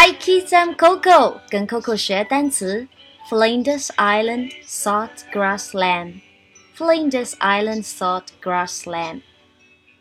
Hi kids, I'm Coco，跟 Coco 学单词。Flinders Island salt grassland. Flinders Island salt grassland.